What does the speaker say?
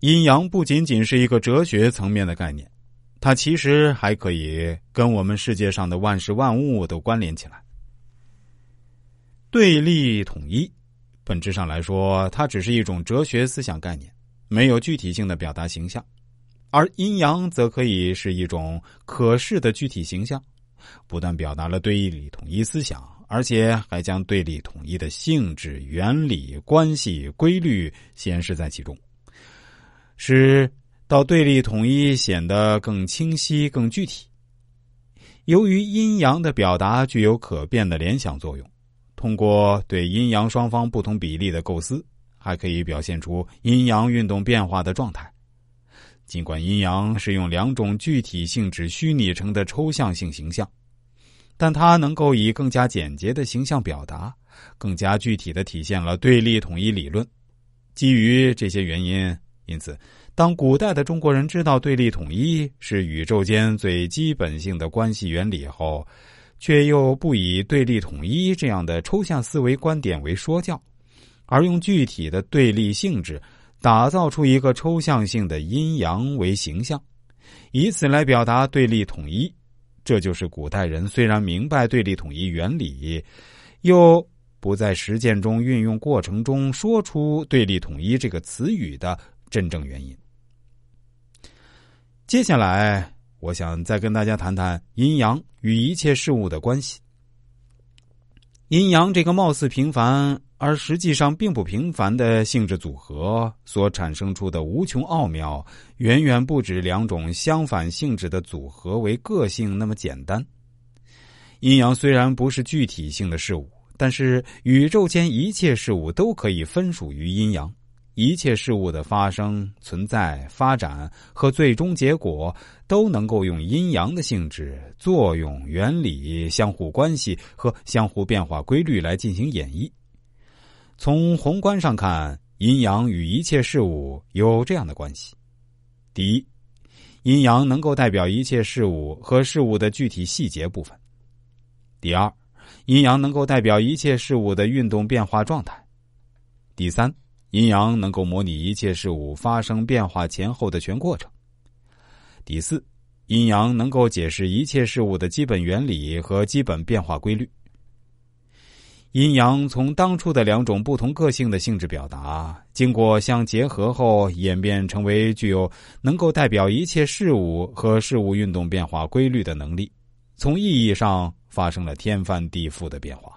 阴阳不仅仅是一个哲学层面的概念，它其实还可以跟我们世界上的万事万物都关联起来。对立统一，本质上来说，它只是一种哲学思想概念，没有具体性的表达形象；而阴阳则可以是一种可视的具体形象，不但表达了对立统一思想，而且还将对立统一的性质、原理、关系、规律显示在其中。使到对立统一显得更清晰、更具体。由于阴阳的表达具有可变的联想作用，通过对阴阳双方不同比例的构思，还可以表现出阴阳运动变化的状态。尽管阴阳是用两种具体性质虚拟成的抽象性形象，但它能够以更加简洁的形象表达，更加具体的体现了对立统一理论。基于这些原因。因此，当古代的中国人知道对立统一是宇宙间最基本性的关系原理后，却又不以对立统一这样的抽象思维观点为说教，而用具体的对立性质打造出一个抽象性的阴阳为形象，以此来表达对立统一，这就是古代人虽然明白对立统一原理，又不在实践中运用过程中说出对立统一这个词语的。真正原因。接下来，我想再跟大家谈谈阴阳与一切事物的关系。阴阳这个貌似平凡而实际上并不平凡的性质组合所产生出的无穷奥妙，远远不止两种相反性质的组合为个性那么简单。阴阳虽然不是具体性的事物，但是宇宙间一切事物都可以分属于阴阳。一切事物的发生、存在、发展和最终结果，都能够用阴阳的性质、作用、原理、相互关系和相互变化规律来进行演绎。从宏观上看，阴阳与一切事物有这样的关系：第一，阴阳能够代表一切事物和事物的具体细节部分；第二，阴阳能够代表一切事物的运动变化状态；第三。阴阳能够模拟一切事物发生变化前后的全过程。第四，阴阳能够解释一切事物的基本原理和基本变化规律。阴阳从当初的两种不同个性的性质表达，经过相结合后演变成为具有能够代表一切事物和事物运动变化规律的能力，从意义上发生了天翻地覆的变化。